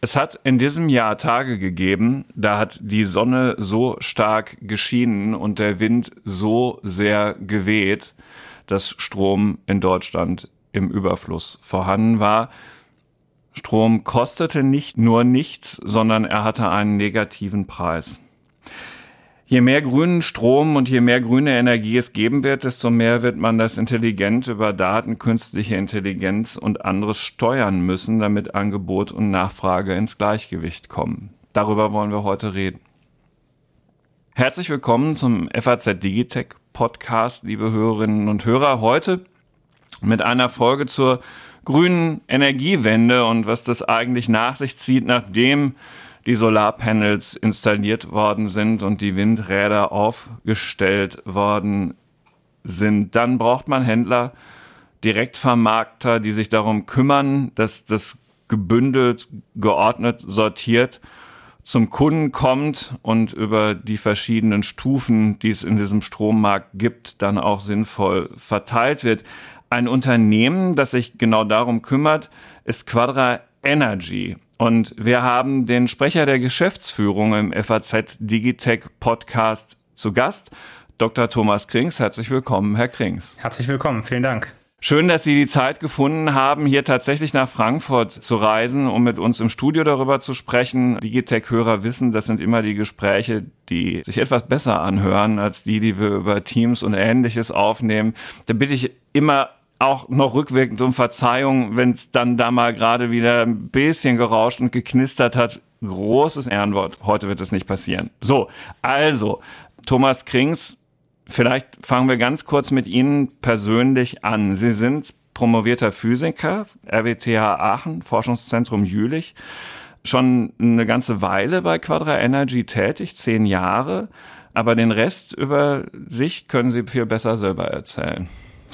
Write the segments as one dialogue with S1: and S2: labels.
S1: Es hat in diesem Jahr Tage gegeben, da hat die Sonne so stark geschienen und der Wind so sehr geweht, dass Strom in Deutschland im Überfluss vorhanden war. Strom kostete nicht nur nichts, sondern er hatte einen negativen Preis. Je mehr grünen Strom und je mehr grüne Energie es geben wird, desto mehr wird man das intelligent über Daten, künstliche Intelligenz und anderes steuern müssen, damit Angebot und Nachfrage ins Gleichgewicht kommen. Darüber wollen wir heute reden. Herzlich willkommen zum FAZ Digitech Podcast, liebe Hörerinnen und Hörer. Heute mit einer Folge zur grünen Energiewende und was das eigentlich nach sich zieht, nachdem die Solarpanels installiert worden sind und die Windräder aufgestellt worden sind. Dann braucht man Händler, Direktvermarkter, die sich darum kümmern, dass das gebündelt, geordnet, sortiert zum Kunden kommt und über die verschiedenen Stufen, die es in diesem Strommarkt gibt, dann auch sinnvoll verteilt wird. Ein Unternehmen, das sich genau darum kümmert, ist Quadra Energy. Und wir haben den Sprecher der Geschäftsführung im FAZ Digitech Podcast zu Gast, Dr. Thomas Krings. Herzlich willkommen, Herr Krings.
S2: Herzlich willkommen, vielen Dank.
S1: Schön, dass Sie die Zeit gefunden haben, hier tatsächlich nach Frankfurt zu reisen, um mit uns im Studio darüber zu sprechen. Digitech-Hörer wissen, das sind immer die Gespräche, die sich etwas besser anhören als die, die wir über Teams und ähnliches aufnehmen. Da bitte ich immer auch noch rückwirkend um Verzeihung, wenn es dann da mal gerade wieder ein bisschen gerauscht und geknistert hat. Großes Ehrenwort. Heute wird es nicht passieren. So, also, Thomas Krings, vielleicht fangen wir ganz kurz mit Ihnen persönlich an. Sie sind promovierter Physiker, RWTH Aachen, Forschungszentrum Jülich, schon eine ganze Weile bei Quadra Energy tätig, zehn Jahre. Aber den Rest über sich können Sie viel besser selber erzählen.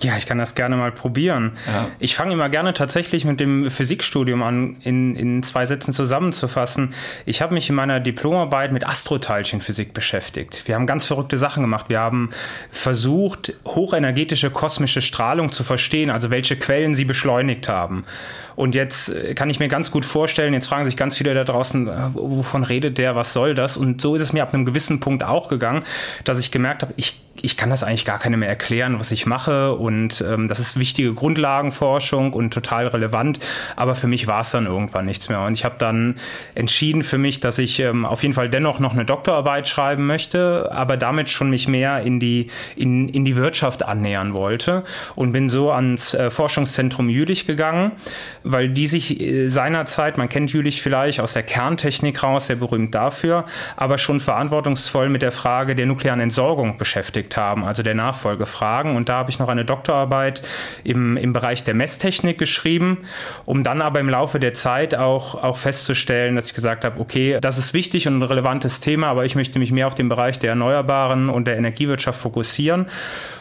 S2: Ja, ich kann das gerne mal probieren. Ja. Ich fange immer gerne tatsächlich mit dem Physikstudium an, in, in zwei Sätzen zusammenzufassen. Ich habe mich in meiner Diplomarbeit mit Astroteilchenphysik beschäftigt. Wir haben ganz verrückte Sachen gemacht. Wir haben versucht, hochenergetische kosmische Strahlung zu verstehen, also welche Quellen sie beschleunigt haben. Und jetzt äh, kann ich mir ganz gut vorstellen, jetzt fragen sich ganz viele da draußen, äh, wovon redet der, was soll das? Und so ist es mir ab einem gewissen Punkt auch gegangen, dass ich gemerkt habe, ich ich kann das eigentlich gar keinem mehr erklären, was ich mache. Und ähm, das ist wichtige Grundlagenforschung und total relevant. Aber für mich war es dann irgendwann nichts mehr. Und ich habe dann entschieden für mich, dass ich ähm, auf jeden Fall dennoch noch eine Doktorarbeit schreiben möchte, aber damit schon mich mehr in die, in, in die Wirtschaft annähern wollte. Und bin so ans äh, Forschungszentrum Jülich gegangen, weil die sich äh, seinerzeit, man kennt Jülich vielleicht aus der Kerntechnik raus, sehr berühmt dafür, aber schon verantwortungsvoll mit der Frage der nuklearen Entsorgung beschäftigt haben, also der Nachfolgefragen. Und da habe ich noch eine Doktorarbeit im, im Bereich der Messtechnik geschrieben, um dann aber im Laufe der Zeit auch, auch festzustellen, dass ich gesagt habe, okay, das ist wichtig und ein relevantes Thema, aber ich möchte mich mehr auf den Bereich der Erneuerbaren und der Energiewirtschaft fokussieren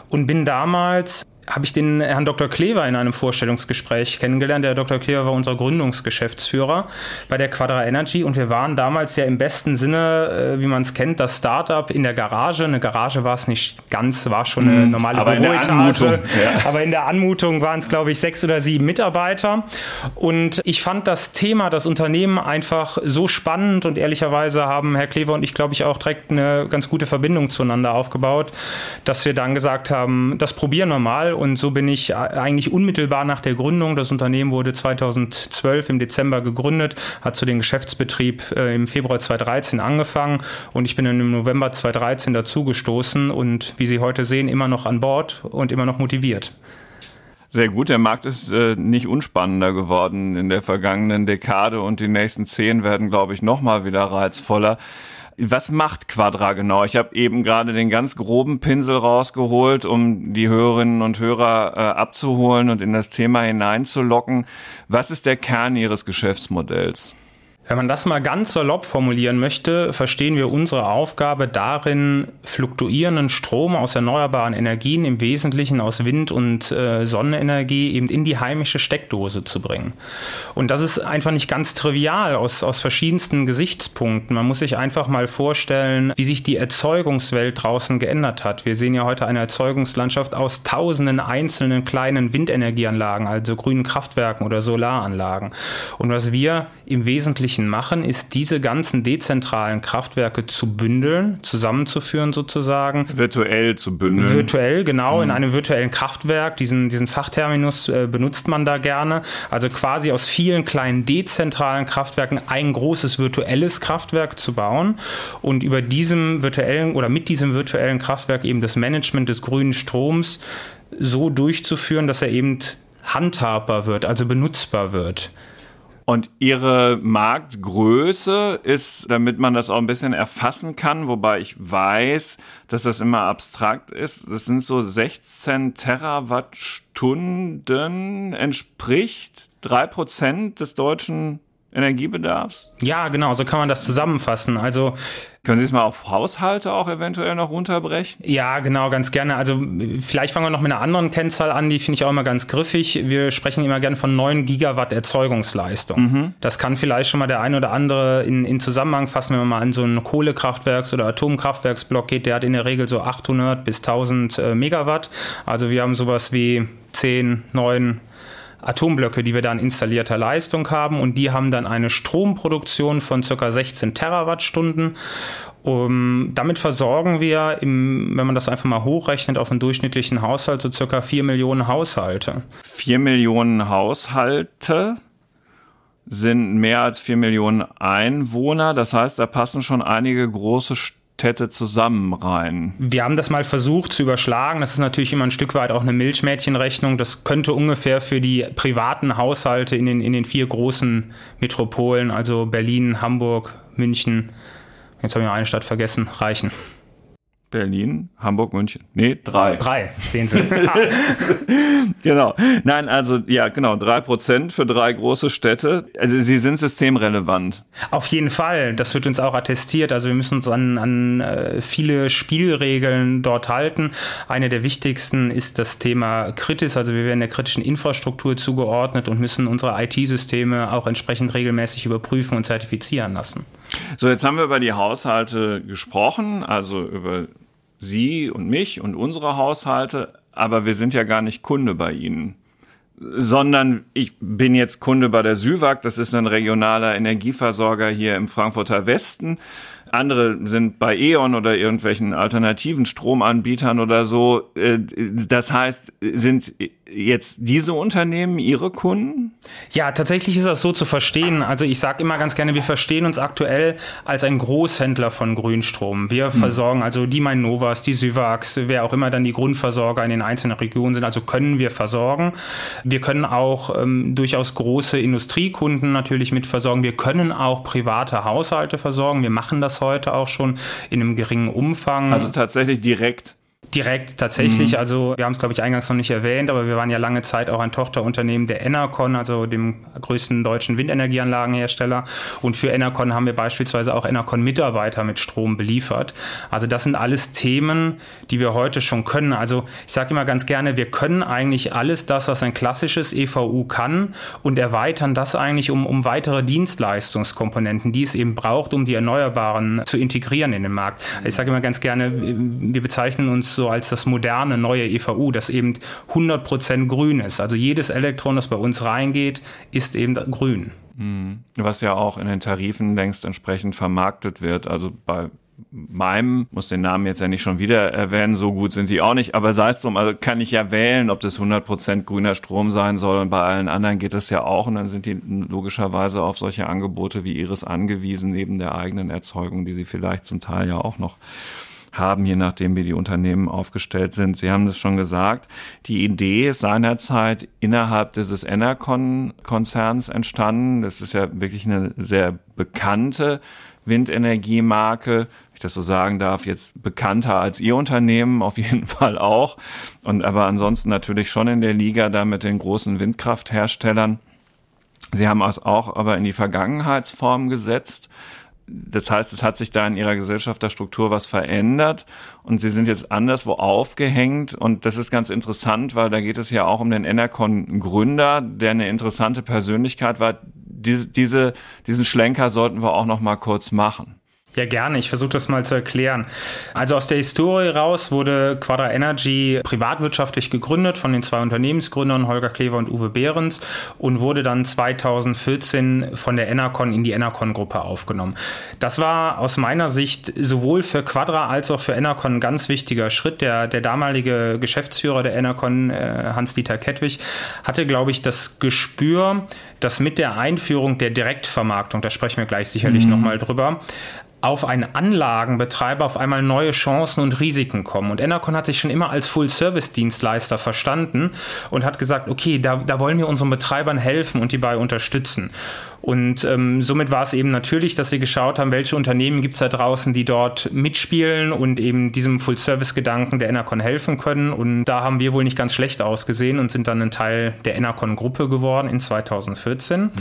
S2: und bin damals habe ich den Herrn Dr. Klever in einem Vorstellungsgespräch kennengelernt. Der Dr. Klever war unser Gründungsgeschäftsführer bei der Quadra Energy und wir waren damals ja im besten Sinne, äh, wie man es kennt, das Startup in der Garage. Eine Garage war es nicht ganz, war schon eine mhm. normale aber Büroetage. Ja. Aber in der Anmutung waren es, glaube ich, sechs oder sieben Mitarbeiter. Und ich fand das Thema, das Unternehmen einfach so spannend und ehrlicherweise haben Herr Klever und ich, glaube ich, auch direkt eine ganz gute Verbindung zueinander aufgebaut, dass wir dann gesagt haben, das probieren wir mal und so bin ich eigentlich unmittelbar nach der Gründung, das Unternehmen wurde 2012 im Dezember gegründet, hat zu den Geschäftsbetrieb äh, im Februar 2013 angefangen und ich bin im November 2013 dazugestoßen und wie Sie heute sehen, immer noch an Bord und immer noch motiviert.
S1: Sehr gut, der Markt ist äh, nicht unspannender geworden in der vergangenen Dekade und die nächsten zehn werden, glaube ich, noch mal wieder reizvoller. Was macht Quadra genau? Ich habe eben gerade den ganz groben Pinsel rausgeholt, um die Hörerinnen und Hörer äh, abzuholen und in das Thema hineinzulocken. Was ist der Kern Ihres Geschäftsmodells?
S2: Wenn man das mal ganz salopp formulieren möchte, verstehen wir unsere Aufgabe darin, fluktuierenden Strom aus erneuerbaren Energien, im Wesentlichen aus Wind- und äh, Sonnenenergie, eben in die heimische Steckdose zu bringen. Und das ist einfach nicht ganz trivial aus, aus verschiedensten Gesichtspunkten. Man muss sich einfach mal vorstellen, wie sich die Erzeugungswelt draußen geändert hat. Wir sehen ja heute eine Erzeugungslandschaft aus tausenden einzelnen kleinen Windenergieanlagen, also grünen Kraftwerken oder Solaranlagen. Und was wir im Wesentlichen machen, ist diese ganzen dezentralen Kraftwerke zu bündeln, zusammenzuführen sozusagen.
S1: Virtuell zu bündeln.
S2: Virtuell, genau, mhm. in einem virtuellen Kraftwerk. Diesen, diesen Fachterminus äh, benutzt man da gerne. Also quasi aus vielen kleinen dezentralen Kraftwerken ein großes virtuelles Kraftwerk zu bauen und über diesem virtuellen oder mit diesem virtuellen Kraftwerk eben das Management des grünen Stroms so durchzuführen, dass er eben handhabbar wird, also benutzbar wird.
S1: Und ihre Marktgröße ist, damit man das auch ein bisschen erfassen kann, wobei ich weiß, dass das immer abstrakt ist, das sind so 16 Terawattstunden, entspricht drei Prozent des deutschen Energiebedarfs?
S2: Ja, genau, so kann man das zusammenfassen. Also
S1: können Sie es mal auf Haushalte auch eventuell noch runterbrechen?
S2: Ja, genau, ganz gerne. Also vielleicht fangen wir noch mit einer anderen Kennzahl an, die finde ich auch immer ganz griffig. Wir sprechen immer gerne von 9 Gigawatt Erzeugungsleistung. Mhm. Das kann vielleicht schon mal der ein oder andere in, in Zusammenhang fassen, wenn man mal an so einen Kohlekraftwerks- oder Atomkraftwerksblock geht. Der hat in der Regel so 800 bis 1000 äh, Megawatt. Also wir haben sowas wie 10, 9 Atomblöcke, die wir da in installierter Leistung haben und die haben dann eine Stromproduktion von ca. 16 Terawattstunden. Um, damit versorgen wir, im, wenn man das einfach mal hochrechnet, auf einen durchschnittlichen Haushalt so circa 4 Millionen Haushalte.
S1: 4 Millionen Haushalte sind mehr als 4 Millionen Einwohner. Das heißt, da passen schon einige große Städte zusammen rein?
S2: Wir haben das mal versucht zu überschlagen. Das ist natürlich immer ein Stück weit auch eine Milchmädchenrechnung. Das könnte ungefähr für die privaten Haushalte in den, in den vier großen Metropolen, also Berlin, Hamburg, München, jetzt habe ich noch eine Stadt vergessen, reichen.
S1: Berlin, Hamburg, München. Nee, drei.
S2: Drei, sehen Sie.
S1: genau. Nein, also ja, genau, drei Prozent für drei große Städte. Also sie sind systemrelevant.
S2: Auf jeden Fall. Das wird uns auch attestiert. Also wir müssen uns an, an äh, viele Spielregeln dort halten. Eine der wichtigsten ist das Thema Kritis. Also wir werden der kritischen Infrastruktur zugeordnet und müssen unsere IT-Systeme auch entsprechend regelmäßig überprüfen und zertifizieren lassen.
S1: So, jetzt haben wir über die Haushalte gesprochen, also über Sie und mich und unsere Haushalte, aber wir sind ja gar nicht Kunde bei Ihnen. Sondern ich bin jetzt Kunde bei der Süwag, das ist ein regionaler Energieversorger hier im Frankfurter Westen. Andere sind bei E.ON oder irgendwelchen alternativen Stromanbietern oder so. Äh, das heißt, sind jetzt diese Unternehmen Ihre Kunden?
S2: Ja, tatsächlich ist das so zu verstehen. Also ich sage immer ganz gerne, wir verstehen uns aktuell als ein Großhändler von Grünstrom. Wir hm. versorgen also die Mainovas, die Syvax, wer auch immer dann die Grundversorger in den einzelnen Regionen sind, also können wir versorgen. Wir können auch ähm, durchaus große Industriekunden natürlich mit versorgen. Wir können auch private Haushalte versorgen. Wir machen das heute auch schon in einem geringen Umfang.
S1: Also tatsächlich direkt
S2: Direkt tatsächlich. Mhm. Also wir haben es, glaube ich, eingangs noch nicht erwähnt, aber wir waren ja lange Zeit auch ein Tochterunternehmen der Enercon, also dem größten deutschen Windenergieanlagenhersteller. Und für Enercon haben wir beispielsweise auch Enercon-Mitarbeiter mit Strom beliefert. Also das sind alles Themen, die wir heute schon können. Also ich sage immer ganz gerne, wir können eigentlich alles das, was ein klassisches EVU kann und erweitern das eigentlich um, um weitere Dienstleistungskomponenten, die es eben braucht, um die Erneuerbaren zu integrieren in den Markt. Ich sage immer ganz gerne, wir bezeichnen uns so als das moderne neue EVU, das eben 100% grün ist. Also jedes Elektron, das bei uns reingeht, ist eben grün.
S1: Mhm. Was ja auch in den Tarifen längst entsprechend vermarktet wird. Also bei meinem, muss den Namen jetzt ja nicht schon wieder erwähnen, so gut sind sie auch nicht, aber sei es drum, also kann ich ja wählen, ob das 100% grüner Strom sein soll und bei allen anderen geht das ja auch und dann sind die logischerweise auf solche Angebote wie ihres angewiesen, neben der eigenen Erzeugung, die sie vielleicht zum Teil ja auch noch haben, je nachdem, wie die Unternehmen aufgestellt sind. Sie haben es schon gesagt. Die Idee ist seinerzeit innerhalb dieses Enercon-Konzerns entstanden. Das ist ja wirklich eine sehr bekannte Windenergiemarke, wenn ich das so sagen darf, jetzt bekannter als Ihr Unternehmen auf jeden Fall auch. Und aber ansonsten natürlich schon in der Liga da mit den großen Windkraftherstellern. Sie haben es auch aber in die Vergangenheitsform gesetzt. Das heißt, es hat sich da in ihrer Gesellschafterstruktur was verändert und sie sind jetzt anderswo aufgehängt und das ist ganz interessant, weil da geht es ja auch um den Enercon-Gründer, der eine interessante Persönlichkeit war. Diese, diese, diesen Schlenker sollten wir auch noch mal kurz machen.
S2: Ja, gerne. Ich versuche das mal zu erklären. Also aus der Historie raus wurde Quadra Energy privatwirtschaftlich gegründet von den zwei Unternehmensgründern Holger Klever und Uwe Behrens und wurde dann 2014 von der Enercon in die Enercon-Gruppe aufgenommen. Das war aus meiner Sicht sowohl für Quadra als auch für Enercon ein ganz wichtiger Schritt. Der, der damalige Geschäftsführer der Enercon, äh, Hans-Dieter Kettwig, hatte, glaube ich, das Gespür, dass mit der Einführung der Direktvermarktung, da sprechen wir gleich sicherlich mhm. nochmal drüber, auf einen Anlagenbetreiber auf einmal neue Chancen und Risiken kommen. Und Enercon hat sich schon immer als Full-Service-Dienstleister verstanden und hat gesagt, okay, da, da wollen wir unseren Betreibern helfen und die bei unterstützen. Und ähm, somit war es eben natürlich, dass sie geschaut haben, welche Unternehmen gibt es da draußen, die dort mitspielen und eben diesem Full-Service-Gedanken der Enercon helfen können. Und da haben wir wohl nicht ganz schlecht ausgesehen und sind dann ein Teil der Enercon-Gruppe geworden in 2014. Mhm.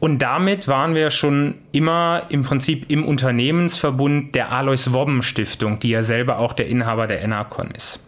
S2: Und damit waren wir schon immer im Prinzip im Unternehmensverbund der Alois Wobben Stiftung, die ja selber auch der Inhaber der Enercon ist.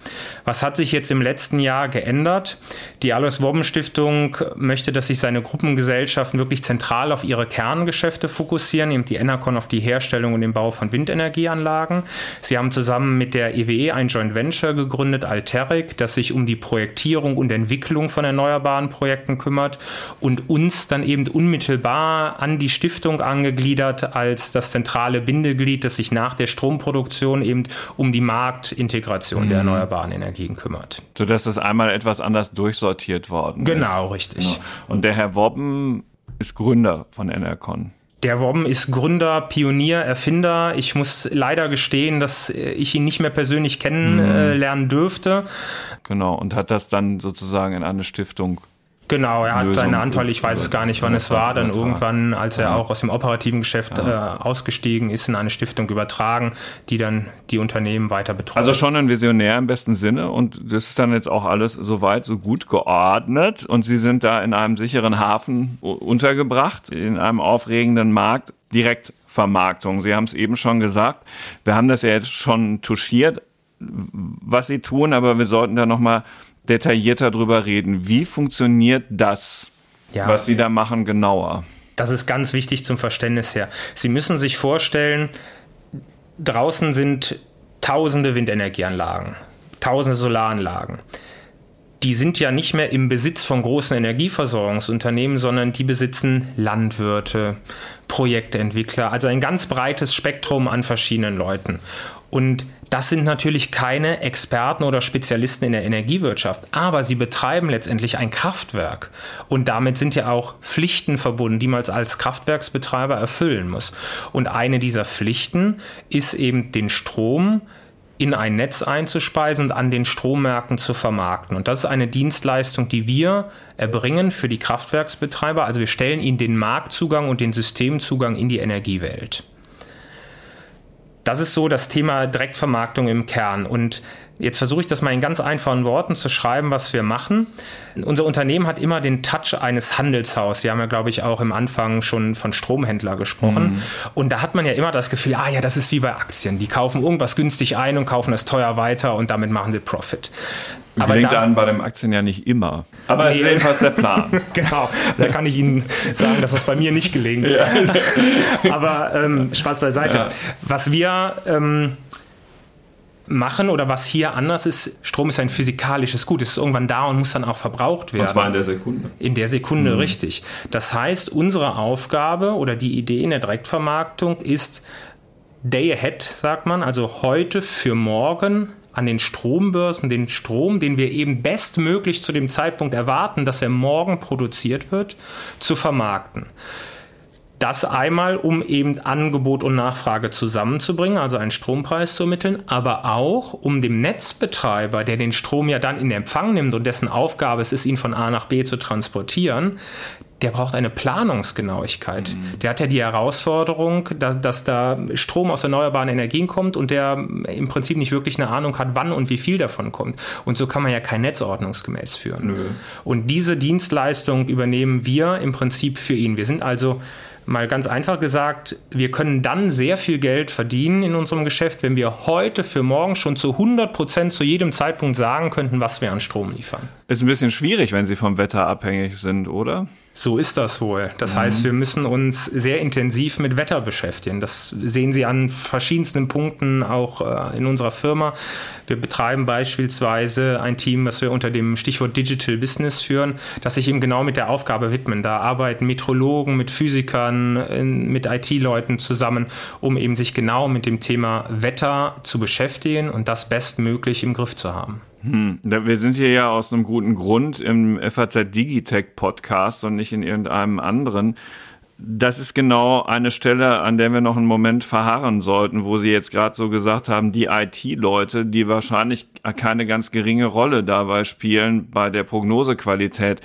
S2: Was hat sich jetzt im letzten Jahr geändert? Die Alois Wobben Stiftung möchte, dass sich seine Gruppengesellschaften wirklich zentral auf ihre Kerngeschäfte fokussieren, eben die Enercon auf die Herstellung und den Bau von Windenergieanlagen. Sie haben zusammen mit der EWE e ein Joint Venture gegründet, Alteric, das sich um die Projektierung und Entwicklung von erneuerbaren Projekten kümmert und uns dann eben unmittelbar an die Stiftung angegliedert als das zentrale Bindeglied, das sich nach der Stromproduktion eben um die Marktintegration mhm. der erneuerbaren Energie Energien kümmert.
S1: Sodass das einmal etwas anders durchsortiert worden
S2: genau, ist. Genau, richtig. Genau.
S1: Und der Herr Wobben ist Gründer von Enercon.
S2: Der Wobben ist Gründer, Pionier, Erfinder. Ich muss leider gestehen, dass ich ihn nicht mehr persönlich kennenlernen mhm. dürfte.
S1: Genau, und hat das dann sozusagen in eine Stiftung
S2: Genau, er hat Lösung einen Anteil, ich weiß es gar nicht, wann es war, dann irgendwann, als er auch aus dem operativen Geschäft ja. äh, ausgestiegen ist, in eine Stiftung übertragen, die dann die Unternehmen weiter betreut.
S1: Also schon ein Visionär im besten Sinne und das ist dann jetzt auch alles soweit so gut geordnet und Sie sind da in einem sicheren Hafen untergebracht, in einem aufregenden Markt. Direktvermarktung. Sie haben es eben schon gesagt. Wir haben das ja jetzt schon touchiert, was Sie tun, aber wir sollten da nochmal detaillierter drüber reden. Wie funktioniert das, ja. was Sie da machen, genauer?
S2: Das ist ganz wichtig zum Verständnis her. Sie müssen sich vorstellen, draußen sind tausende Windenergieanlagen, tausende Solaranlagen. Die sind ja nicht mehr im Besitz von großen Energieversorgungsunternehmen, sondern die besitzen Landwirte, Projektentwickler, also ein ganz breites Spektrum an verschiedenen Leuten. Und das sind natürlich keine Experten oder Spezialisten in der Energiewirtschaft, aber sie betreiben letztendlich ein Kraftwerk. Und damit sind ja auch Pflichten verbunden, die man als Kraftwerksbetreiber erfüllen muss. Und eine dieser Pflichten ist eben den Strom in ein Netz einzuspeisen und an den Strommärkten zu vermarkten. Und das ist eine Dienstleistung, die wir erbringen für die Kraftwerksbetreiber. Also wir stellen ihnen den Marktzugang und den Systemzugang in die Energiewelt. Das ist so das Thema Direktvermarktung im Kern. Und jetzt versuche ich das mal in ganz einfachen Worten zu schreiben, was wir machen. Unser Unternehmen hat immer den Touch eines Handelshaus. Sie haben ja, glaube ich, auch im Anfang schon von Stromhändler gesprochen. Mhm. Und da hat man ja immer das Gefühl, ah ja, das ist wie bei Aktien. Die kaufen irgendwas günstig ein und kaufen es teuer weiter und damit machen sie Profit.
S1: Aber Gelingt da, an bei dem Aktien ja nicht immer.
S2: Aber nee. ist jedenfalls der Plan. genau, da kann ich Ihnen sagen, dass es bei mir nicht gelingt. Ja. Aber ähm, Spaß beiseite. Ja. Was wir ähm, machen oder was hier anders ist, Strom ist ein physikalisches Gut. Es ist irgendwann da und muss dann auch verbraucht werden. Und
S1: zwar in der Sekunde.
S2: In der Sekunde, mhm. richtig. Das heißt, unsere Aufgabe oder die Idee in der Direktvermarktung ist Day Ahead, sagt man, also heute für morgen an den Strombörsen den Strom, den wir eben bestmöglich zu dem Zeitpunkt erwarten, dass er morgen produziert wird, zu vermarkten. Das einmal, um eben Angebot und Nachfrage zusammenzubringen, also einen Strompreis zu ermitteln, aber auch, um dem Netzbetreiber, der den Strom ja dann in Empfang nimmt und dessen Aufgabe es ist, ihn von A nach B zu transportieren, der braucht eine Planungsgenauigkeit. Mhm. Der hat ja die Herausforderung, dass, dass, da Strom aus erneuerbaren Energien kommt und der im Prinzip nicht wirklich eine Ahnung hat, wann und wie viel davon kommt. Und so kann man ja kein Netz ordnungsgemäß führen. Nö. Und diese Dienstleistung übernehmen wir im Prinzip für ihn. Wir sind also Mal ganz einfach gesagt, wir können dann sehr viel Geld verdienen in unserem Geschäft, wenn wir heute für morgen schon zu 100 Prozent zu jedem Zeitpunkt sagen könnten, was wir an Strom liefern.
S1: Ist ein bisschen schwierig, wenn Sie vom Wetter abhängig sind, oder?
S2: So ist das wohl. Das mhm. heißt, wir müssen uns sehr intensiv mit Wetter beschäftigen. Das sehen Sie an verschiedensten Punkten auch äh, in unserer Firma. Wir betreiben beispielsweise ein Team, das wir unter dem Stichwort Digital Business führen, das sich eben genau mit der Aufgabe widmen. Da arbeiten Metrologen mit Physikern, mit IT-Leuten zusammen, um eben sich genau mit dem Thema Wetter zu beschäftigen und das bestmöglich im Griff zu haben.
S1: Hm, wir sind hier ja aus einem guten Grund im FAZ Digitech Podcast und nicht in irgendeinem anderen. Das ist genau eine Stelle, an der wir noch einen Moment verharren sollten, wo Sie jetzt gerade so gesagt haben, die IT-Leute, die wahrscheinlich keine ganz geringe Rolle dabei spielen bei der Prognosequalität.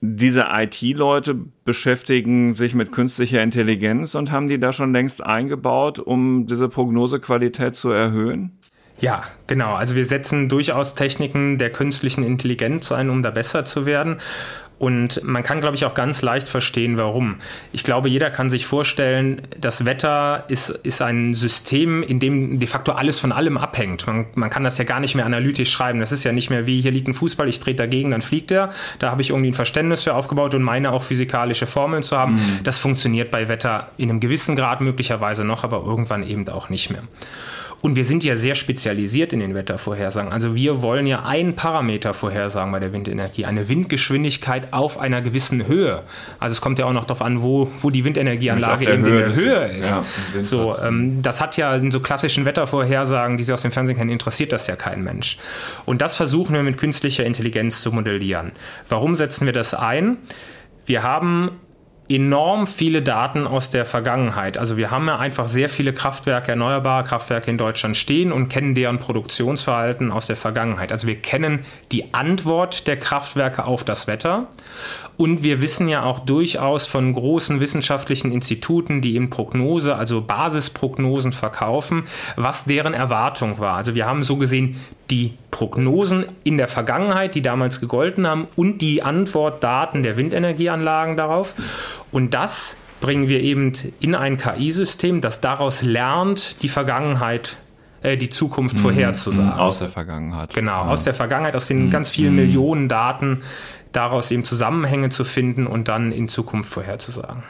S1: Diese IT-Leute beschäftigen sich mit künstlicher Intelligenz und haben die da schon längst eingebaut, um diese Prognosequalität zu erhöhen?
S2: Ja, genau. Also wir setzen durchaus Techniken der künstlichen Intelligenz ein, um da besser zu werden. Und man kann, glaube ich, auch ganz leicht verstehen, warum. Ich glaube, jeder kann sich vorstellen, das Wetter ist, ist ein System, in dem de facto alles von allem abhängt. Man, man kann das ja gar nicht mehr analytisch schreiben. Das ist ja nicht mehr wie, hier liegt ein Fußball, ich trete dagegen, dann fliegt er. Da habe ich irgendwie ein Verständnis für aufgebaut und meine auch physikalische Formeln zu haben. Mhm. Das funktioniert bei Wetter in einem gewissen Grad möglicherweise noch, aber irgendwann eben auch nicht mehr. Und wir sind ja sehr spezialisiert in den Wettervorhersagen. Also wir wollen ja einen Parameter vorhersagen bei der Windenergie, eine Windgeschwindigkeit auf einer gewissen Höhe. Also es kommt ja auch noch darauf an, wo, wo die Windenergieanlage eben Höhe in der Höhe ist. Ja, so, ähm, das hat ja in so klassischen Wettervorhersagen, die Sie aus dem Fernsehen kennen, interessiert das ja kein Mensch. Und das versuchen wir mit künstlicher Intelligenz zu modellieren. Warum setzen wir das ein? Wir haben enorm viele Daten aus der Vergangenheit. Also wir haben ja einfach sehr viele Kraftwerke, erneuerbare Kraftwerke in Deutschland stehen und kennen deren Produktionsverhalten aus der Vergangenheit. Also wir kennen die Antwort der Kraftwerke auf das Wetter und wir wissen ja auch durchaus von großen wissenschaftlichen Instituten, die eben Prognose, also Basisprognosen verkaufen, was deren Erwartung war. Also wir haben so gesehen die Prognosen in der Vergangenheit, die damals gegolten haben, und die Antwortdaten der Windenergieanlagen darauf. Und das bringen wir eben in ein KI-System, das daraus lernt, die Vergangenheit äh, die Zukunft mhm, vorherzusagen.
S1: Aus der Vergangenheit.
S2: Genau, ja. aus der Vergangenheit, aus den mhm. ganz vielen mhm. Millionen Daten, daraus eben Zusammenhänge zu finden und dann in Zukunft vorherzusagen.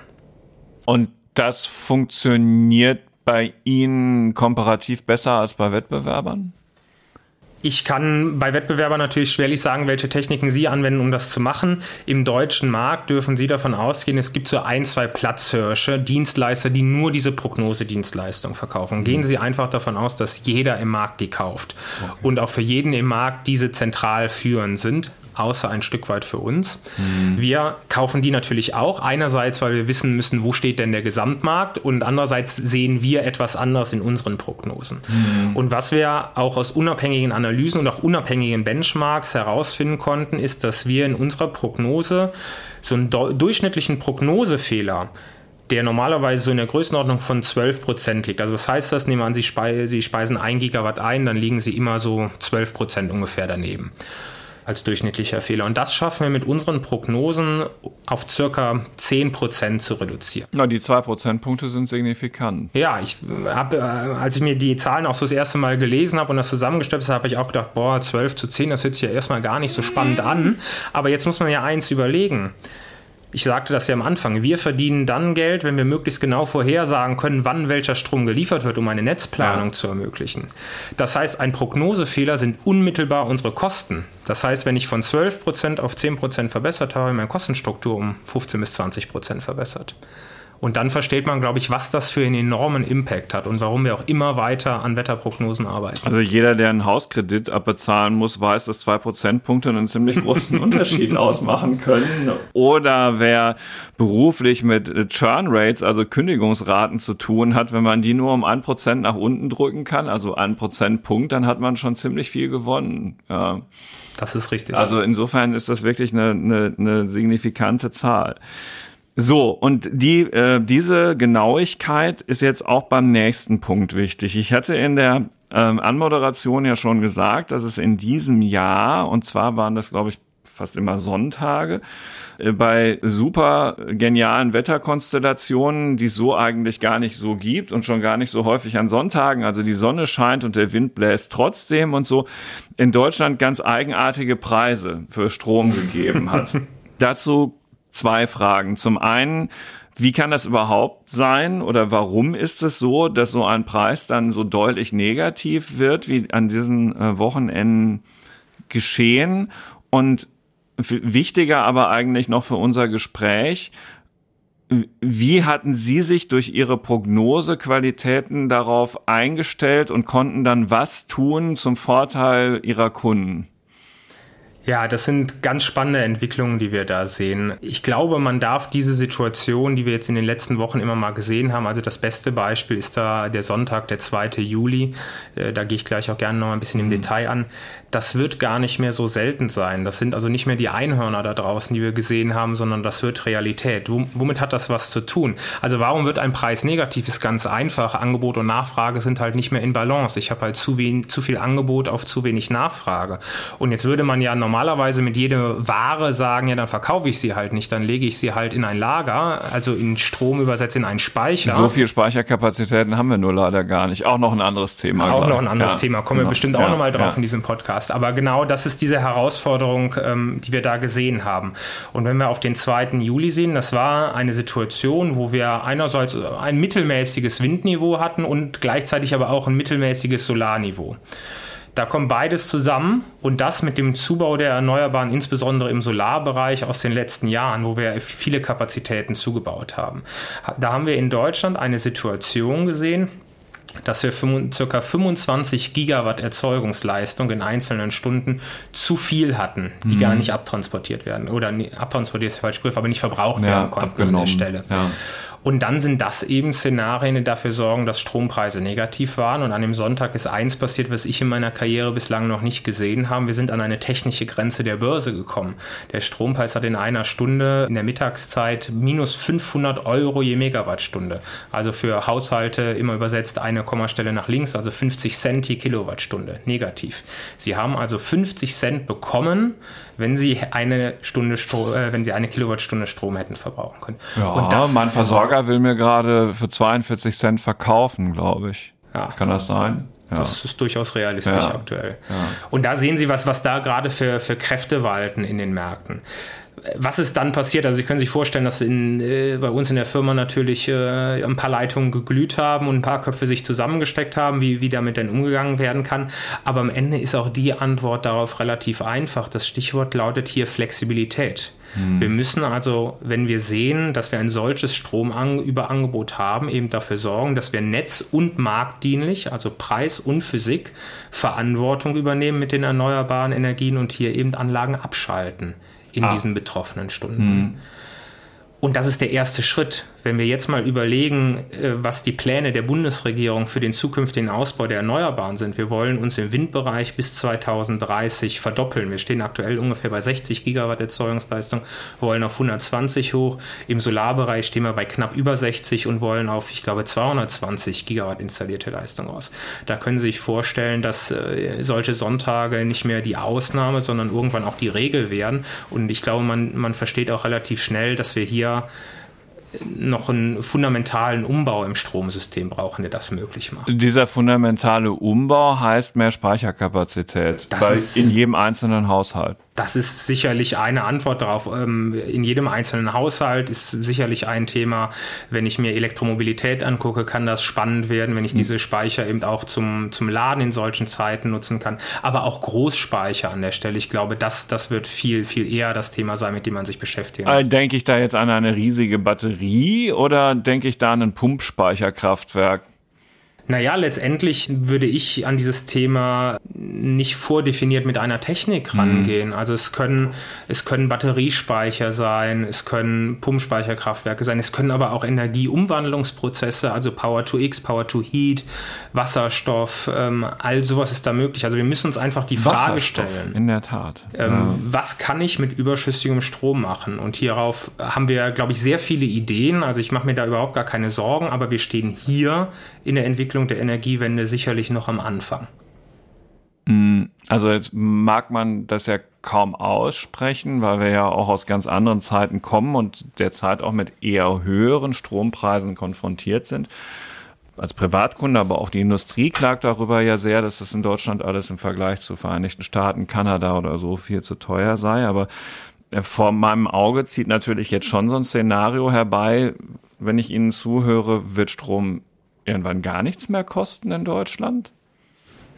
S1: Und das funktioniert bei Ihnen komparativ besser als bei Wettbewerbern?
S2: Ich kann bei Wettbewerbern natürlich schwerlich sagen, welche Techniken Sie anwenden, um das zu machen. Im deutschen Markt dürfen Sie davon ausgehen, es gibt so ein, zwei Platzhirsche, Dienstleister, die nur diese Prognosedienstleistung verkaufen. Gehen Sie einfach davon aus, dass jeder im Markt die kauft okay. und auch für jeden im Markt diese zentral führend sind außer ein Stück weit für uns. Mhm. Wir kaufen die natürlich auch. Einerseits, weil wir wissen müssen, wo steht denn der Gesamtmarkt und andererseits sehen wir etwas anders in unseren Prognosen. Mhm. Und was wir auch aus unabhängigen Analysen und auch unabhängigen Benchmarks herausfinden konnten, ist, dass wir in unserer Prognose so einen durchschnittlichen Prognosefehler der normalerweise so in der Größenordnung von 12 Prozent liegt. Also was heißt das? Nehmen wir an, Sie, speisen 1 Gigawatt ein, dann liegen Sie immer so 12 Prozent ungefähr daneben als durchschnittlicher Fehler. Und das schaffen wir mit unseren Prognosen auf circa 10 Prozent zu reduzieren.
S1: Na, die zwei Prozentpunkte sind signifikant.
S2: Ja, ich habe, äh, als ich mir die Zahlen auch so das erste Mal gelesen habe und das zusammengestöpselt habe, habe ich auch gedacht, boah, 12 zu 10, das hört sich ja erstmal gar nicht so spannend an. Aber jetzt muss man ja eins überlegen ich sagte das ja am Anfang, wir verdienen dann Geld, wenn wir möglichst genau vorhersagen können, wann welcher Strom geliefert wird, um eine Netzplanung ja. zu ermöglichen. Das heißt, ein Prognosefehler sind unmittelbar unsere Kosten. Das heißt, wenn ich von 12% auf 10% verbessert habe, meine Kostenstruktur um 15 bis 20% verbessert. Und dann versteht man, glaube ich, was das für einen enormen Impact hat und warum wir auch immer weiter an Wetterprognosen arbeiten.
S1: Also jeder, der einen Hauskredit abbezahlen muss, weiß, dass zwei Prozentpunkte einen ziemlich großen Unterschied ausmachen können. Oder wer beruflich mit Churn Rates, also Kündigungsraten zu tun hat, wenn man die nur um ein Prozent nach unten drücken kann, also ein Prozentpunkt, dann hat man schon ziemlich viel gewonnen. Ja.
S2: Das ist richtig.
S1: Also insofern ist das wirklich eine, eine, eine signifikante Zahl. So, und die, äh, diese Genauigkeit ist jetzt auch beim nächsten Punkt wichtig. Ich hatte in der ähm, Anmoderation ja schon gesagt, dass es in diesem Jahr, und zwar waren das, glaube ich, fast immer Sonntage, äh, bei super genialen Wetterkonstellationen, die es so eigentlich gar nicht so gibt und schon gar nicht so häufig an Sonntagen, also die Sonne scheint und der Wind bläst trotzdem und so, in Deutschland ganz eigenartige Preise für Strom gegeben hat. Dazu zwei Fragen. Zum einen, wie kann das überhaupt sein oder warum ist es so, dass so ein Preis dann so deutlich negativ wird, wie an diesen äh, Wochenenden geschehen? Und wichtiger aber eigentlich noch für unser Gespräch, wie hatten Sie sich durch Ihre Prognosequalitäten darauf eingestellt und konnten dann was tun zum Vorteil Ihrer Kunden?
S2: Ja, das sind ganz spannende Entwicklungen, die wir da sehen. Ich glaube, man darf diese Situation, die wir jetzt in den letzten Wochen immer mal gesehen haben, also das beste Beispiel ist da der Sonntag, der 2. Juli, äh, da gehe ich gleich auch gerne noch ein bisschen im mhm. Detail an, das wird gar nicht mehr so selten sein. Das sind also nicht mehr die Einhörner da draußen, die wir gesehen haben, sondern das wird Realität. Womit hat das was zu tun? Also warum wird ein Preis negativ? Ist ganz einfach. Angebot und Nachfrage sind halt nicht mehr in Balance. Ich habe halt zu, wenig, zu viel Angebot auf zu wenig Nachfrage. Und jetzt würde man ja normal normalerweise mit jeder Ware sagen, ja, dann verkaufe ich sie halt nicht, dann lege ich sie halt in ein Lager, also in Strom übersetzt in einen Speicher.
S1: So viel Speicherkapazitäten haben wir nur leider gar nicht. Auch noch ein anderes Thema.
S2: Auch noch ein anderes ja, Thema, kommen genau. wir bestimmt auch ja, nochmal drauf ja. in diesem Podcast. Aber genau das ist diese Herausforderung, ähm, die wir da gesehen haben. Und wenn wir auf den 2. Juli sehen, das war eine Situation, wo wir einerseits ein mittelmäßiges Windniveau hatten und gleichzeitig aber auch ein mittelmäßiges Solarniveau. Da kommt beides zusammen und das mit dem Zubau der Erneuerbaren, insbesondere im Solarbereich aus den letzten Jahren, wo wir viele Kapazitäten zugebaut haben. Da haben wir in Deutschland eine Situation gesehen, dass wir ca. 25 Gigawatt Erzeugungsleistung in einzelnen Stunden zu viel hatten, die mhm. gar nicht abtransportiert werden. Oder abtransportiert ist der falsche Begriff, aber nicht verbraucht ja, werden konnten
S1: abgenommen. an der Stelle. Ja.
S2: Und dann sind das eben Szenarien, die dafür sorgen, dass Strompreise negativ waren. Und an dem Sonntag ist eins passiert, was ich in meiner Karriere bislang noch nicht gesehen habe. Wir sind an eine technische Grenze der Börse gekommen. Der Strompreis hat in einer Stunde in der Mittagszeit minus 500 Euro je Megawattstunde. Also für Haushalte immer übersetzt eine Kommastelle nach links, also 50 Cent je Kilowattstunde. Negativ. Sie haben also 50 Cent bekommen, wenn sie eine Stunde Stro äh, wenn sie eine Kilowattstunde Strom hätten verbrauchen können.
S1: Ja, und das, mein Versorger will mir gerade für 42 Cent verkaufen, glaube ich. Ja. Kann das sein?
S2: Ja. Das ist durchaus realistisch ja. aktuell. Ja. Und da sehen Sie was, was da gerade für, für Kräfte walten in den Märkten was ist dann passiert? Also Sie können sich vorstellen, dass in, äh, bei uns in der Firma natürlich äh, ein paar Leitungen geglüht haben und ein paar Köpfe sich zusammengesteckt haben, wie, wie damit denn umgegangen werden kann. Aber am Ende ist auch die Antwort darauf relativ einfach. Das Stichwort lautet hier Flexibilität. Hm. Wir müssen also, wenn wir sehen, dass wir ein solches Stromüberangebot haben, eben dafür sorgen, dass wir netz- und marktdienlich, also Preis und Physik, Verantwortung übernehmen mit den erneuerbaren Energien und hier eben Anlagen abschalten in ah. diesen betroffenen Stunden. Mhm. Und das ist der erste Schritt. Wenn wir jetzt mal überlegen, äh, was die Pläne der Bundesregierung für den zukünftigen Ausbau der Erneuerbaren sind. Wir wollen uns im Windbereich bis 2030 verdoppeln. Wir stehen aktuell ungefähr bei 60 Gigawatt Erzeugungsleistung, wollen auf 120 hoch. Im Solarbereich stehen wir bei knapp über 60 und wollen auf, ich glaube, 220 Gigawatt installierte Leistung aus. Da können Sie sich vorstellen, dass äh, solche Sonntage nicht mehr die Ausnahme, sondern irgendwann auch die Regel werden. Und ich glaube, man, man versteht auch relativ schnell, dass wir hier noch einen fundamentalen Umbau im Stromsystem brauchen, der das möglich macht.
S1: Dieser fundamentale Umbau heißt mehr Speicherkapazität bei, in jedem einzelnen Haushalt.
S2: Das ist sicherlich eine Antwort darauf. Ähm, in jedem einzelnen Haushalt ist sicherlich ein Thema. Wenn ich mir Elektromobilität angucke, kann das spannend werden, wenn ich mhm. diese Speicher eben auch zum, zum Laden in solchen Zeiten nutzen kann. Aber auch Großspeicher an der Stelle. Ich glaube, das, das wird viel, viel eher das Thema sein, mit dem man sich beschäftigen
S1: muss. Denke ich da jetzt an eine riesige Batterie oder denke ich da an ein Pumpspeicherkraftwerk?
S2: Naja, letztendlich würde ich an dieses Thema nicht vordefiniert mit einer Technik mhm. rangehen. Mhm. Also es können, es können Batteriespeicher sein, es können Pumpspeicherkraftwerke sein, es können aber auch Energieumwandlungsprozesse, also Power to X, Power to Heat, Wasserstoff, ähm, all sowas ist da möglich. Also wir müssen uns einfach die Frage stellen.
S1: In der Tat.
S2: Ähm, ja. Was kann ich mit überschüssigem Strom machen? Und hierauf haben wir, glaube ich, sehr viele Ideen. Also ich mache mir da überhaupt gar keine Sorgen, aber wir stehen hier in der Entwicklung Entwicklung der Energiewende sicherlich noch am Anfang.
S1: Mm, also jetzt mag man das ja kaum aussprechen, weil wir ja auch aus ganz anderen Zeiten kommen und derzeit auch mit eher höheren Strompreisen konfrontiert sind. Als Privatkunde, aber auch die Industrie klagt darüber ja sehr, dass das in Deutschland alles im Vergleich zu Vereinigten Staaten, Kanada oder so viel zu teuer sei. Aber äh, vor meinem Auge zieht natürlich jetzt schon so ein Szenario herbei, wenn ich Ihnen zuhöre, wird Strom irgendwann gar nichts mehr kosten in Deutschland?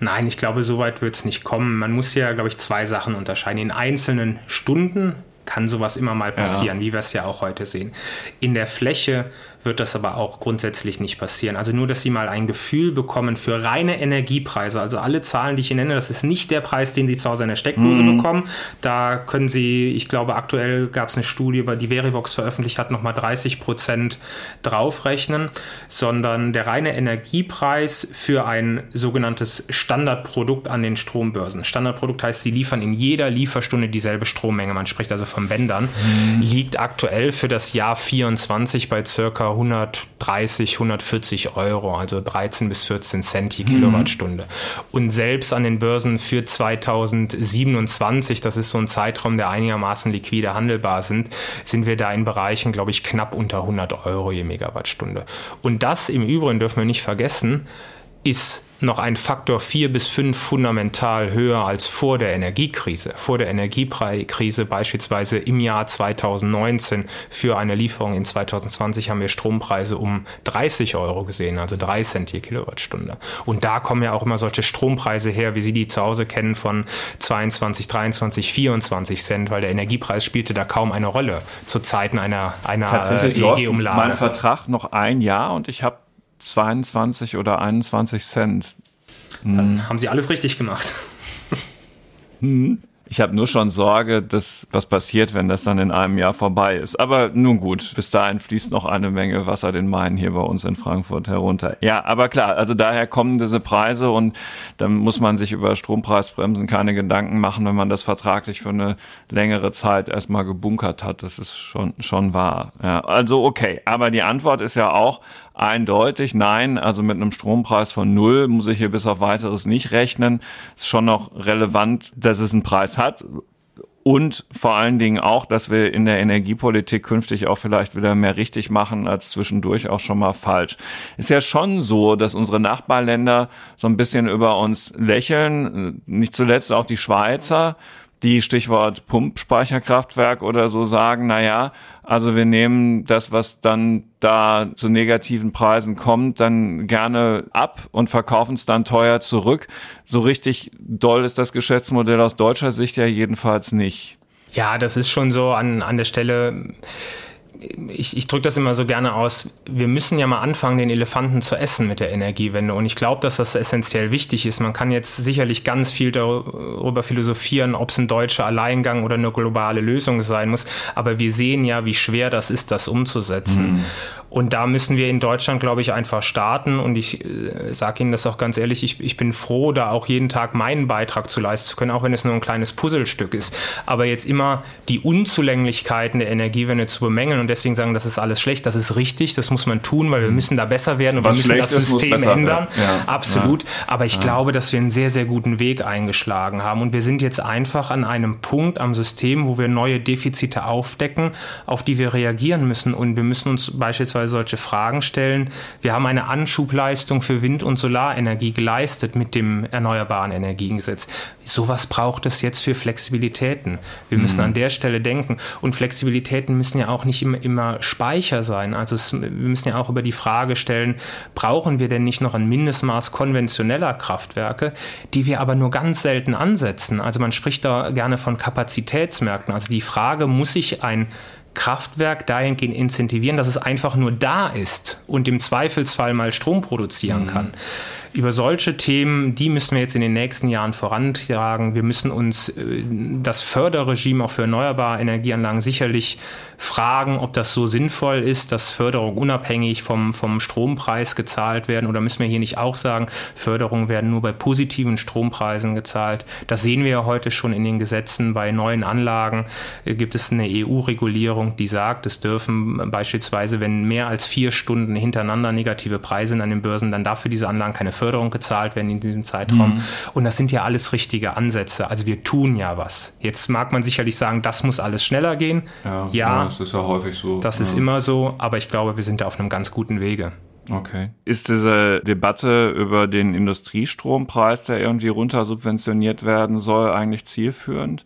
S2: Nein, ich glaube, so weit wird es nicht kommen. Man muss ja, glaube ich, zwei Sachen unterscheiden. In einzelnen Stunden kann sowas immer mal passieren, ja. wie wir es ja auch heute sehen. In der Fläche wird das aber auch grundsätzlich nicht passieren. Also nur, dass Sie mal ein Gefühl bekommen für reine Energiepreise. Also alle Zahlen, die ich Ihnen nenne, das ist nicht der Preis, den Sie zu Hause in der Steckdose mhm. bekommen. Da können Sie, ich glaube, aktuell gab es eine Studie, über die Verivox veröffentlicht hat, nochmal 30 Prozent draufrechnen, sondern der reine Energiepreis für ein sogenanntes Standardprodukt an den Strombörsen. Standardprodukt heißt, Sie liefern in jeder Lieferstunde dieselbe Strommenge. Man spricht also von Bändern. Mhm. Liegt aktuell für das Jahr 24 bei circa 130, 140 Euro, also 13 bis 14 Cent je Kilowattstunde. Und selbst an den Börsen für 2027, das ist so ein Zeitraum, der einigermaßen liquide handelbar sind, sind wir da in Bereichen, glaube ich, knapp unter 100 Euro je Megawattstunde. Und das im Übrigen dürfen wir nicht vergessen, ist noch ein Faktor vier bis fünf fundamental höher als vor der Energiekrise. Vor der Energiekrise beispielsweise im Jahr 2019 für eine Lieferung in 2020 haben wir Strompreise um 30 Euro gesehen, also drei Cent je Kilowattstunde. Und da kommen ja auch immer solche Strompreise her, wie Sie die zu Hause kennen, von 22, 23, 24 Cent, weil der Energiepreis spielte da kaum eine Rolle zu Zeiten einer, einer
S1: EEG-Umlage. Mein Vertrag noch ein Jahr und ich habe 22 oder 21 Cent.
S2: Dann hm. haben sie alles richtig gemacht.
S1: Hm. Ich habe nur schon Sorge, dass was passiert, wenn das dann in einem Jahr vorbei ist. Aber nun gut, bis dahin fließt noch eine Menge Wasser den Main hier bei uns in Frankfurt herunter. Ja, aber klar, also daher kommen diese Preise und dann muss man sich über Strompreisbremsen keine Gedanken machen, wenn man das vertraglich für eine längere Zeit erstmal gebunkert hat. Das ist schon, schon wahr. Ja, also okay, aber die Antwort ist ja auch, eindeutig. Nein, also mit einem Strompreis von null muss ich hier bis auf weiteres nicht rechnen. Ist schon noch relevant, dass es einen Preis hat. Und vor allen Dingen auch, dass wir in der Energiepolitik künftig auch vielleicht wieder mehr richtig machen als zwischendurch auch schon mal falsch. Ist ja schon so, dass unsere Nachbarländer so ein bisschen über uns lächeln. Nicht zuletzt auch die Schweizer die Stichwort Pumpspeicherkraftwerk oder so sagen, na ja, also wir nehmen das, was dann da zu negativen Preisen kommt, dann gerne ab und verkaufen es dann teuer zurück. So richtig doll ist das Geschäftsmodell aus deutscher Sicht ja jedenfalls nicht.
S2: Ja, das ist schon so an, an der Stelle ich, ich drücke das immer so gerne aus, wir müssen ja mal anfangen, den Elefanten zu essen mit der Energiewende. Und ich glaube, dass das essentiell wichtig ist. Man kann jetzt sicherlich ganz viel darüber philosophieren, ob es ein deutscher Alleingang oder eine globale Lösung sein muss. Aber wir sehen ja, wie schwer das ist, das umzusetzen. Mhm. Und da müssen wir in Deutschland, glaube ich, einfach starten. Und ich äh, sage Ihnen das auch ganz ehrlich, ich, ich bin froh, da auch jeden Tag meinen Beitrag zu leisten zu können, auch wenn es nur ein kleines Puzzlestück ist. Aber jetzt immer die Unzulänglichkeiten der Energiewende zu bemängeln und deswegen sagen, das ist alles schlecht. Das ist richtig, das muss man tun, weil wir mhm. müssen da besser werden und Was wir müssen das System ändern. Ja. Absolut. Ja. Aber ich ja. glaube, dass wir einen sehr, sehr guten Weg eingeschlagen haben und wir sind jetzt einfach an einem Punkt am System, wo wir neue Defizite aufdecken, auf die wir reagieren müssen und wir müssen uns beispielsweise solche Fragen stellen. Wir haben eine Anschubleistung für Wind- und Solarenergie geleistet mit dem Erneuerbaren Energiengesetz. Sowas braucht es jetzt für Flexibilitäten. Wir müssen mhm. an der Stelle denken. Und Flexibilitäten müssen ja auch nicht immer, immer Speicher sein. Also es, wir müssen ja auch über die Frage stellen, brauchen wir denn nicht noch ein Mindestmaß konventioneller Kraftwerke, die wir aber nur ganz selten ansetzen? Also man spricht da gerne von Kapazitätsmärkten. Also die Frage, muss ich ein Kraftwerk dahingehend incentivieren, dass es einfach nur da ist und im Zweifelsfall mal Strom produzieren mhm. kann über solche Themen, die müssen wir jetzt in den nächsten Jahren vorantragen. Wir müssen uns äh, das Förderregime auch für erneuerbare Energieanlagen sicherlich fragen, ob das so sinnvoll ist, dass Förderung unabhängig vom, vom Strompreis gezahlt werden. Oder müssen wir hier nicht auch sagen, Förderungen werden nur bei positiven Strompreisen gezahlt. Das sehen wir ja heute schon in den Gesetzen. Bei neuen Anlagen äh, gibt es eine EU-Regulierung, die sagt, es dürfen beispielsweise, wenn mehr als vier Stunden hintereinander negative Preise an den Börsen, dann darf für diese Anlagen keine Förderung gezahlt werden in diesem Zeitraum. Mhm. Und das sind ja alles richtige Ansätze. Also wir tun ja was. Jetzt mag man sicherlich sagen, das muss alles schneller gehen.
S1: Ja, ja das ist ja häufig so.
S2: Das
S1: ja.
S2: ist immer so, aber ich glaube, wir sind da auf einem ganz guten Wege.
S1: Okay. Ist diese Debatte über den Industriestrompreis, der irgendwie runtersubventioniert werden soll, eigentlich zielführend?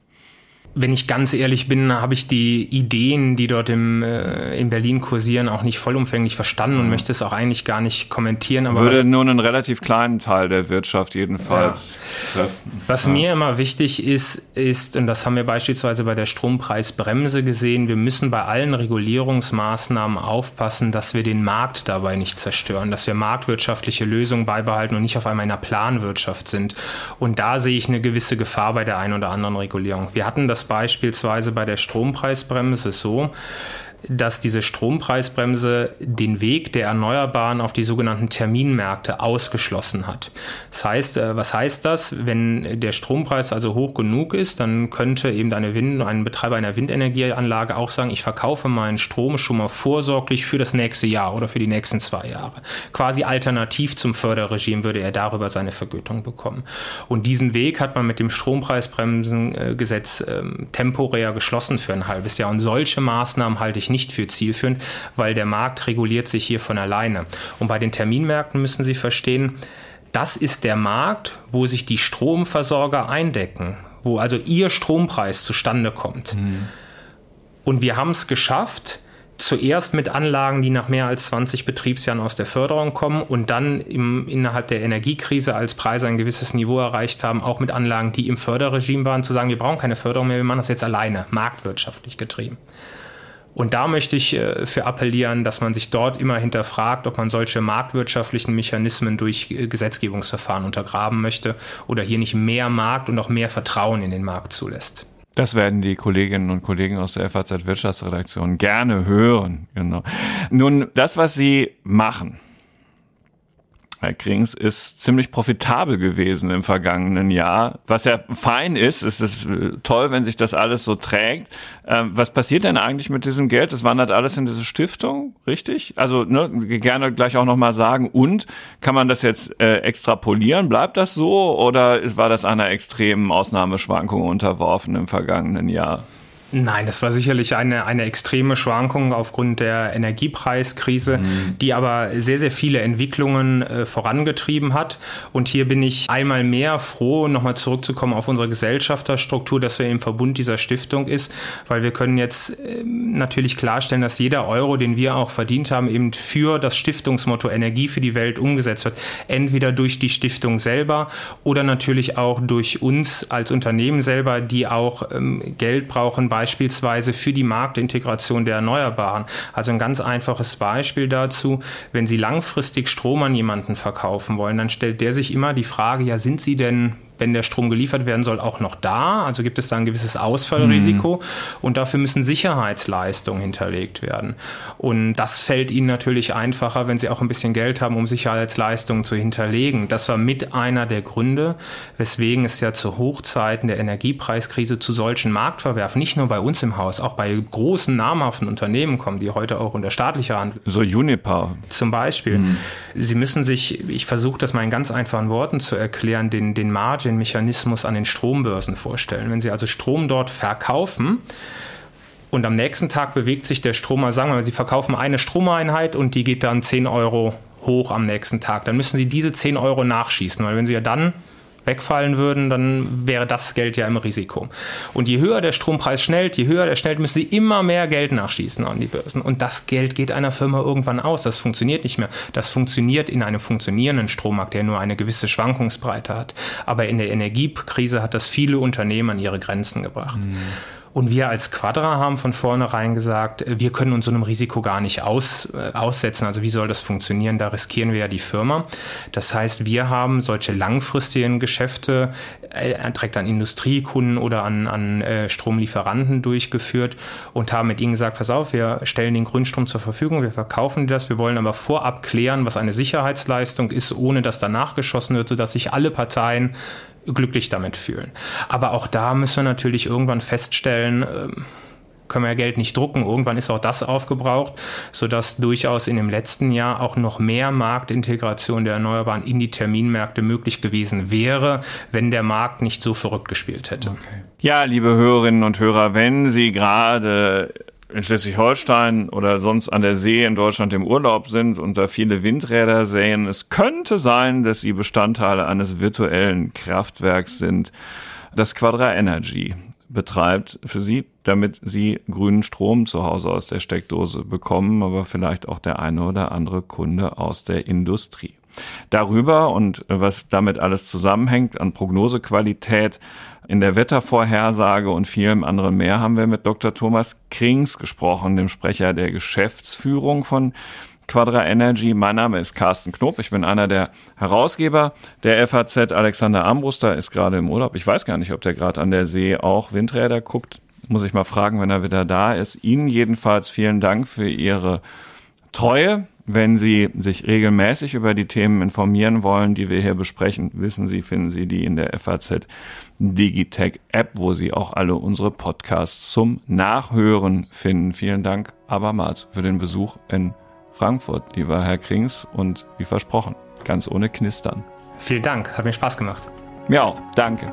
S2: Wenn ich ganz ehrlich bin, habe ich die Ideen, die dort im, äh, in Berlin kursieren, auch nicht vollumfänglich verstanden und mhm. möchte es auch eigentlich gar nicht kommentieren.
S1: Aber Würde was, nur einen relativ kleinen Teil der Wirtschaft jedenfalls ja. treffen.
S2: Was ja. mir immer wichtig ist, ist, und das haben wir beispielsweise bei der Strompreisbremse gesehen, wir müssen bei allen Regulierungsmaßnahmen aufpassen, dass wir den Markt dabei nicht zerstören, dass wir marktwirtschaftliche Lösungen beibehalten und nicht auf einmal in einer Planwirtschaft sind. Und da sehe ich eine gewisse Gefahr bei der einen oder anderen Regulierung. Wir hatten das beispielsweise bei der Strompreisbremse so, dass diese Strompreisbremse den Weg der Erneuerbaren auf die sogenannten Terminmärkte ausgeschlossen hat. Das heißt, äh, was heißt das? Wenn der Strompreis also hoch genug ist, dann könnte eben eine Wind, ein Betreiber einer Windenergieanlage auch sagen, ich verkaufe meinen Strom schon mal vorsorglich für das nächste Jahr oder für die nächsten zwei Jahre. Quasi alternativ zum Förderregime würde er darüber seine Vergütung bekommen. Und diesen Weg hat man mit dem Strompreisbremsengesetz ähm, temporär geschlossen für ein halbes Jahr. Und solche Maßnahmen halte ich nicht für zielführend, weil der Markt reguliert sich hier von alleine. Und bei den Terminmärkten müssen Sie verstehen, das ist der Markt, wo sich die Stromversorger eindecken, wo also ihr Strompreis zustande kommt. Mhm. Und wir haben es geschafft, zuerst mit Anlagen, die nach mehr als 20 Betriebsjahren aus der Förderung kommen und dann im, innerhalb der Energiekrise, als Preise ein gewisses Niveau erreicht haben, auch mit Anlagen, die im Förderregime waren, zu sagen, wir brauchen keine Förderung mehr, wir machen das jetzt alleine, marktwirtschaftlich getrieben. Und da möchte ich äh, für appellieren, dass man sich dort immer hinterfragt, ob man solche marktwirtschaftlichen Mechanismen durch äh, Gesetzgebungsverfahren untergraben möchte oder hier nicht mehr Markt und auch mehr Vertrauen in den Markt zulässt.
S1: Das werden die Kolleginnen und Kollegen aus der FAZ Wirtschaftsredaktion gerne hören. Genau. Nun, das, was Sie machen, Herr Krings ist ziemlich profitabel gewesen im vergangenen Jahr. Was ja fein ist, es ist äh, toll, wenn sich das alles so trägt. Ähm, was passiert denn eigentlich mit diesem Geld? Das wandert alles in diese Stiftung, richtig? Also ne, gerne gleich auch nochmal sagen. Und kann man das jetzt äh, extrapolieren? Bleibt das so oder war das einer extremen Ausnahmeschwankung unterworfen im vergangenen Jahr?
S2: Nein, das war sicherlich eine, eine extreme Schwankung aufgrund der Energiepreiskrise, mhm. die aber sehr, sehr viele Entwicklungen äh, vorangetrieben hat. Und hier bin ich einmal mehr froh, nochmal zurückzukommen auf unsere Gesellschafterstruktur, dass wir im Verbund dieser Stiftung ist, weil wir können jetzt äh, natürlich klarstellen, dass jeder Euro, den wir auch verdient haben, eben für das Stiftungsmotto Energie für die Welt umgesetzt wird. Entweder durch die Stiftung selber oder natürlich auch durch uns als Unternehmen selber, die auch ähm, Geld brauchen bei beispielsweise für die Marktintegration der Erneuerbaren. Also ein ganz einfaches Beispiel dazu, wenn Sie langfristig Strom an jemanden verkaufen wollen, dann stellt der sich immer die Frage, ja, sind Sie denn wenn der Strom geliefert werden soll, auch noch da. Also gibt es da ein gewisses Ausfallrisiko mhm. und dafür müssen Sicherheitsleistungen hinterlegt werden. Und das fällt ihnen natürlich einfacher, wenn sie auch ein bisschen Geld haben, um Sicherheitsleistungen zu hinterlegen. Das war mit einer der Gründe, weswegen es ja zu Hochzeiten der Energiepreiskrise zu solchen Marktverwerfen, nicht nur bei uns im Haus, auch bei großen namhaften Unternehmen kommen, die heute auch unter staatlicher Hand.
S1: So Unipa.
S2: Zum Beispiel. Mhm. Sie müssen sich, ich versuche das mal in ganz einfachen Worten zu erklären, den, den Margin-Mechanismus an den Strombörsen vorstellen. Wenn Sie also Strom dort verkaufen, und am nächsten Tag bewegt sich der Strom, sagen wir mal, Sie verkaufen eine Stromeinheit und die geht dann 10 Euro hoch am nächsten Tag. Dann müssen Sie diese 10 Euro nachschießen, weil wenn Sie ja dann wegfallen würden, dann wäre das Geld ja im Risiko. Und je höher der Strompreis schnellt, je höher der schnellt, müssen sie immer mehr Geld nachschießen an die Börsen. Und das Geld geht einer Firma irgendwann aus. Das funktioniert nicht mehr. Das funktioniert in einem funktionierenden Strommarkt, der nur eine gewisse Schwankungsbreite hat. Aber in der Energiekrise hat das viele Unternehmen an ihre Grenzen gebracht. Mhm. Und wir als Quadra haben von vornherein gesagt, wir können uns so einem Risiko gar nicht aus, äh, aussetzen. Also wie soll das funktionieren? Da riskieren wir ja die Firma. Das heißt, wir haben solche langfristigen Geschäfte äh, direkt an Industriekunden oder an, an äh, Stromlieferanten durchgeführt und haben mit ihnen gesagt, pass auf, wir stellen den Grünstrom zur Verfügung, wir verkaufen das, wir wollen aber vorab klären, was eine Sicherheitsleistung ist, ohne dass danach geschossen wird, sodass sich alle Parteien glücklich damit fühlen. Aber auch da müssen wir natürlich irgendwann feststellen, ähm, können wir ja Geld nicht drucken. Irgendwann ist auch das aufgebraucht, sodass durchaus in dem letzten Jahr auch noch mehr Marktintegration der Erneuerbaren in die Terminmärkte möglich gewesen wäre, wenn der Markt nicht so verrückt gespielt hätte. Okay.
S1: Ja, liebe Hörerinnen und Hörer, wenn Sie gerade in Schleswig-Holstein oder sonst an der See in Deutschland im Urlaub sind und da viele Windräder sehen, es könnte sein, dass sie Bestandteile eines virtuellen Kraftwerks sind, das Quadra Energy betreibt für sie, damit sie grünen Strom zu Hause aus der Steckdose bekommen, aber vielleicht auch der eine oder andere Kunde aus der Industrie. Darüber und was damit alles zusammenhängt an Prognosequalität in der Wettervorhersage und vielem anderen mehr haben wir mit Dr. Thomas Krings gesprochen, dem Sprecher der Geschäftsführung von Quadra Energy. Mein Name ist Carsten Knob. Ich bin einer der Herausgeber der FAZ. Alexander Ambruster ist gerade im Urlaub. Ich weiß gar nicht, ob der gerade an der See auch Windräder guckt. Muss ich mal fragen, wenn er wieder da ist. Ihnen jedenfalls vielen Dank für Ihre Treue wenn Sie sich regelmäßig über die Themen informieren wollen, die wir hier besprechen, wissen Sie, finden Sie die in der FAZ Digitech App, wo Sie auch alle unsere Podcasts zum Nachhören finden. Vielen Dank abermals für den Besuch in Frankfurt, lieber Herr Krings, und wie versprochen, ganz ohne Knistern.
S2: Vielen Dank, hat mir Spaß gemacht.
S1: Mir auch, danke.